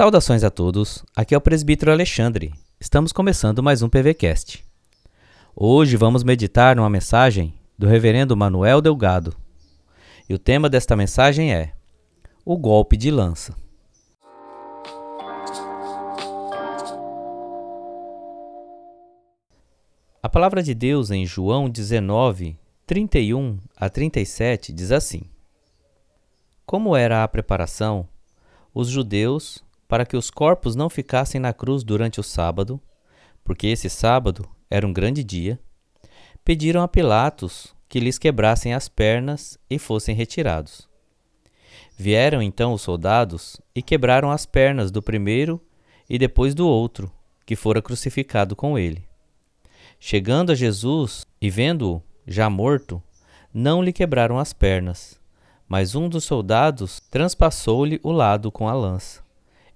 Saudações a todos, aqui é o presbítero Alexandre. Estamos começando mais um PVCast. Hoje vamos meditar numa mensagem do reverendo Manuel Delgado. E o tema desta mensagem é O golpe de lança. A palavra de Deus em João 19, 31 a 37 diz assim: Como era a preparação, os judeus, para que os corpos não ficassem na cruz durante o sábado, porque esse sábado era um grande dia, pediram a Pilatos que lhes quebrassem as pernas e fossem retirados. Vieram então os soldados e quebraram as pernas do primeiro e depois do outro, que fora crucificado com ele. Chegando a Jesus e vendo-o já morto, não lhe quebraram as pernas, mas um dos soldados transpassou-lhe o lado com a lança,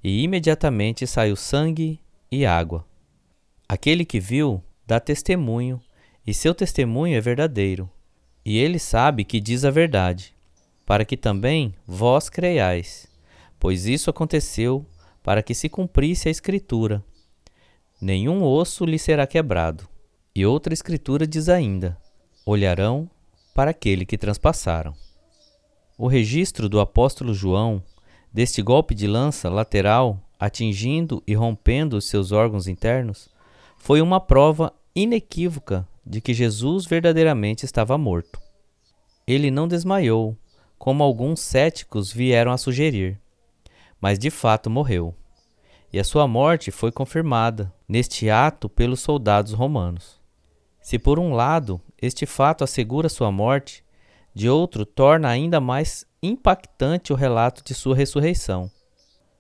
e imediatamente saiu sangue e água. Aquele que viu dá testemunho, e seu testemunho é verdadeiro, e ele sabe que diz a verdade, para que também vós creiais, pois isso aconteceu para que se cumprisse a Escritura: nenhum osso lhe será quebrado. E outra escritura diz ainda: olharão para aquele que transpassaram. O registro do apóstolo João deste golpe de lança lateral atingindo e rompendo os seus órgãos internos foi uma prova inequívoca de que Jesus verdadeiramente estava morto. Ele não desmaiou, como alguns céticos vieram a sugerir, mas de fato morreu. E a sua morte foi confirmada neste ato pelos soldados romanos. Se por um lado este fato assegura sua morte, de outro torna ainda mais impactante o relato de sua ressurreição.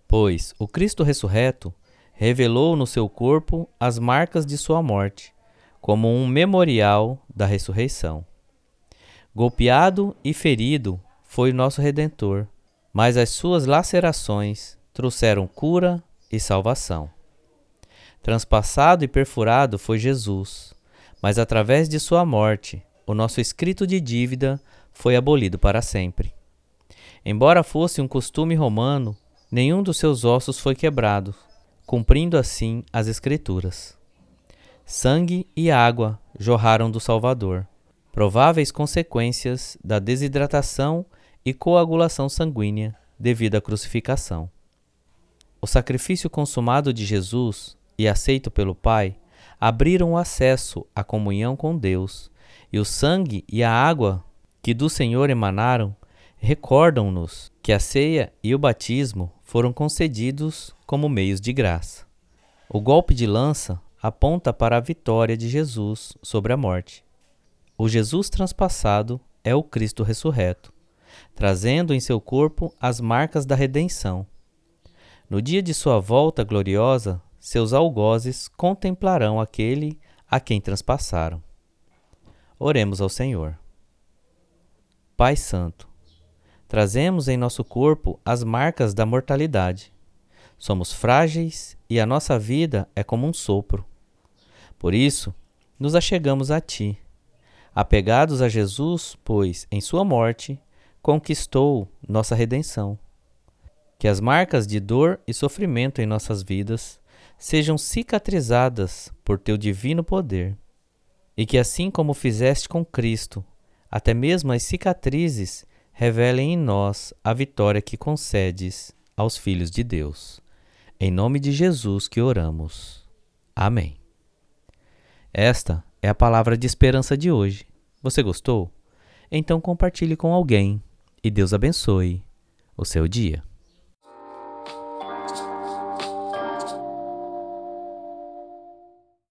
Pois o Cristo ressurreto revelou no seu corpo as marcas de sua morte, como um memorial da ressurreição. Golpeado e ferido foi nosso redentor, mas as suas lacerações trouxeram cura e salvação. Transpassado e perfurado foi Jesus, mas através de sua morte, o nosso escrito de dívida foi abolido para sempre. Embora fosse um costume romano, nenhum dos seus ossos foi quebrado, cumprindo assim as Escrituras. Sangue e água jorraram do Salvador, prováveis consequências da desidratação e coagulação sanguínea devido à crucificação. O sacrifício consumado de Jesus e aceito pelo Pai abriram o acesso à comunhão com Deus, e o sangue e a água que do Senhor emanaram recordam-nos que a ceia e o batismo foram concedidos como meios de graça. O golpe de lança aponta para a vitória de Jesus sobre a morte. O Jesus transpassado é o Cristo ressurreto, trazendo em seu corpo as marcas da redenção. No dia de sua volta gloriosa, seus algozes contemplarão aquele a quem transpassaram. Oremos ao Senhor. Pai Santo, trazemos em nosso corpo as marcas da mortalidade. Somos frágeis e a nossa vida é como um sopro. Por isso, nos achegamos a Ti, apegados a Jesus, pois, em Sua morte, conquistou nossa redenção. Que as marcas de dor e sofrimento em nossas vidas sejam cicatrizadas por teu divino poder, e que assim como fizeste com Cristo, até mesmo as cicatrizes revelem em nós a vitória que concedes aos filhos de Deus. Em nome de Jesus que oramos. Amém. Esta é a palavra de esperança de hoje. Você gostou? Então compartilhe com alguém e Deus abençoe o seu dia.